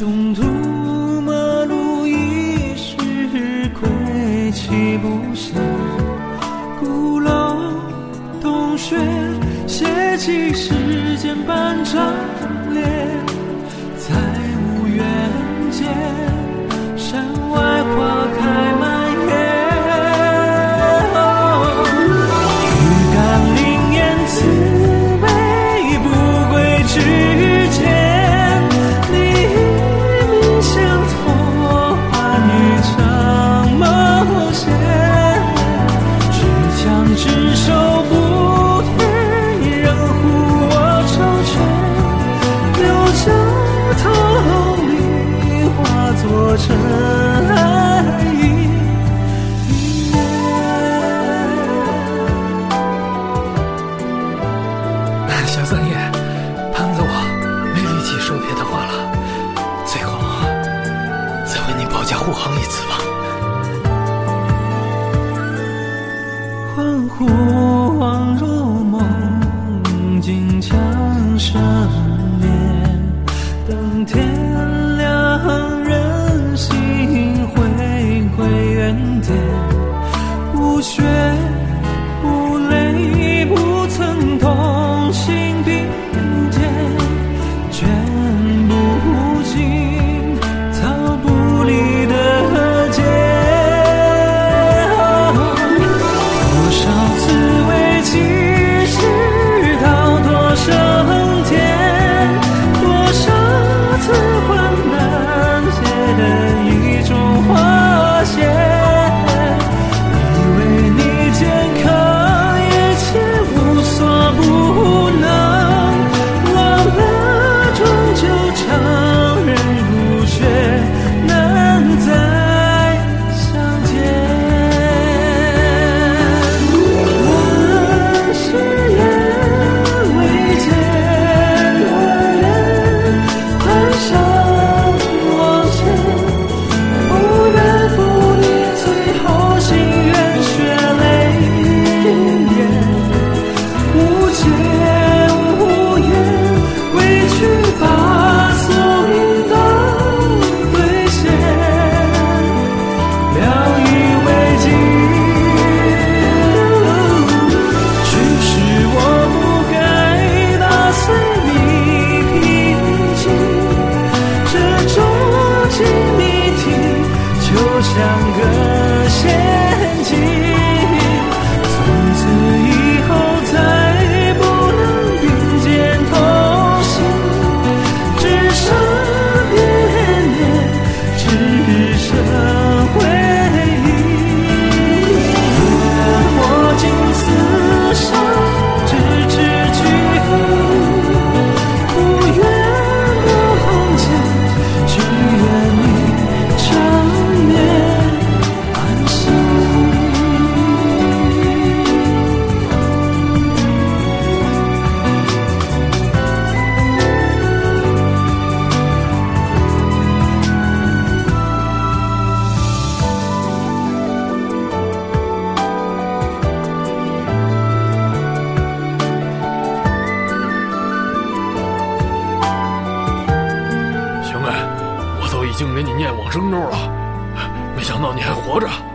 穷途末路，一世归期不详。孤楼冬雪，写尽世间半场。何来小三爷潘子我没力气说别的话了最后再为你保驾护航一次吧。恍惚恍若梦境成身雪竟给你念往生咒了没想到你还活着。